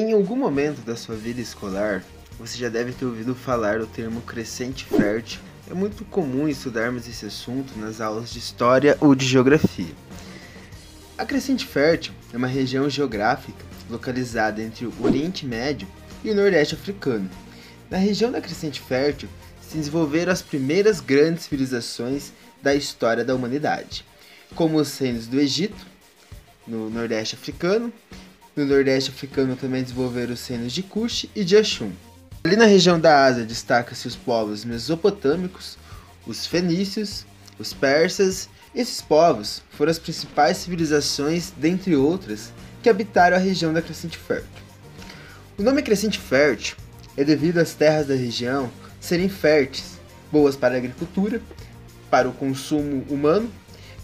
Em algum momento da sua vida escolar, você já deve ter ouvido falar do termo crescente fértil. É muito comum estudarmos esse assunto nas aulas de história ou de geografia. A crescente fértil é uma região geográfica localizada entre o Oriente Médio e o Nordeste africano. Na região da crescente fértil se desenvolveram as primeiras grandes civilizações da história da humanidade, como os reinos do Egito, no Nordeste africano, no Nordeste africano também desenvolveram os de Kush e de Ashum. Ali na região da Ásia destaca-se os povos mesopotâmicos, os fenícios, os persas. Esses povos foram as principais civilizações, dentre outras, que habitaram a região da Crescente Fértil. O nome Crescente Fértil é devido às terras da região serem férteis, boas para a agricultura, para o consumo humano,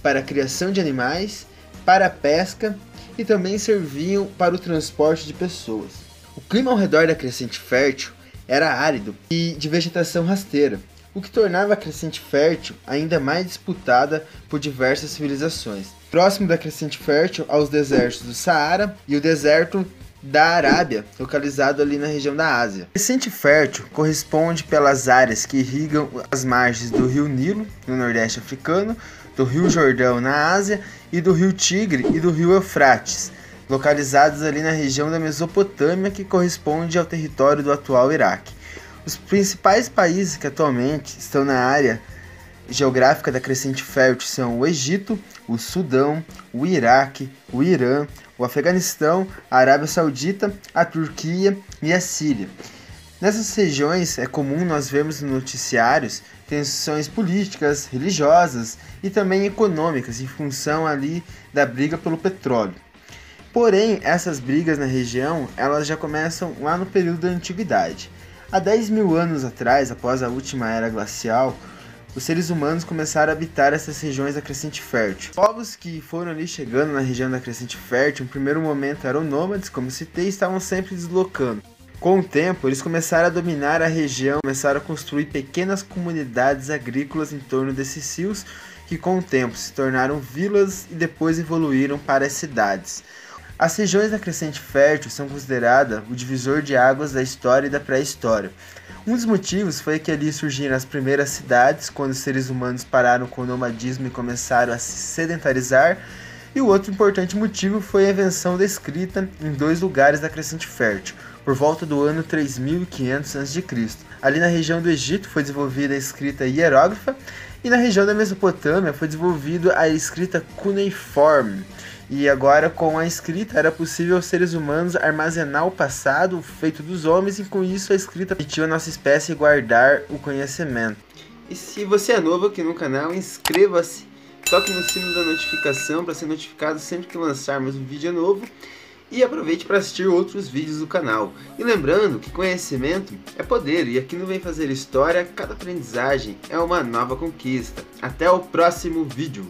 para a criação de animais, para a pesca e também serviam para o transporte de pessoas. O clima ao redor da crescente fértil era árido e de vegetação rasteira, o que tornava a crescente fértil ainda mais disputada por diversas civilizações. Próximo da crescente fértil aos desertos do Saara e o deserto da Arábia, localizado ali na região da Ásia. A crescente fértil corresponde pelas áreas que irrigam as margens do rio Nilo, no Nordeste africano, do rio Jordão, na Ásia, e do rio Tigre e do rio Eufrates, localizados ali na região da Mesopotâmia, que corresponde ao território do atual Iraque. Os principais países que atualmente estão na área geográfica da crescente fértil são o Egito, o Sudão, o Iraque, o Irã, o Afeganistão, a Arábia Saudita, a Turquia e a Síria. Nessas regiões é comum nós vermos noticiários tensões políticas, religiosas e também econômicas em função ali da briga pelo petróleo. Porém, essas brigas na região elas já começam lá no período da antiguidade. Há 10 mil anos atrás, após a última era glacial, os seres humanos começaram a habitar essas regiões da crescente fértil. Os povos que foram ali chegando na região da crescente fértil, no primeiro momento eram nômades, como citei, e estavam sempre deslocando. Com o tempo, eles começaram a dominar a região, começaram a construir pequenas comunidades agrícolas em torno desses rios, que com o tempo se tornaram vilas e depois evoluíram para as cidades. As regiões da crescente fértil são consideradas o divisor de águas da história e da pré-história. Um dos motivos foi que ali surgiram as primeiras cidades, quando os seres humanos pararam com o nomadismo e começaram a se sedentarizar, e o outro importante motivo foi a invenção da escrita em dois lugares da crescente fértil, por volta do ano 3500 a.C. Ali na região do Egito foi desenvolvida a escrita hierógrafa e na região da Mesopotâmia foi desenvolvida a escrita cuneiforme. E agora com a escrita era possível aos seres humanos armazenar o passado feito dos homens e com isso a escrita permitiu a nossa espécie guardar o conhecimento. E se você é novo aqui no canal, inscreva-se, toque no sino da notificação para ser notificado sempre que lançarmos um vídeo novo e aproveite para assistir outros vídeos do canal. E lembrando que conhecimento é poder e aqui no Vem Fazer História, cada aprendizagem é uma nova conquista. Até o próximo vídeo!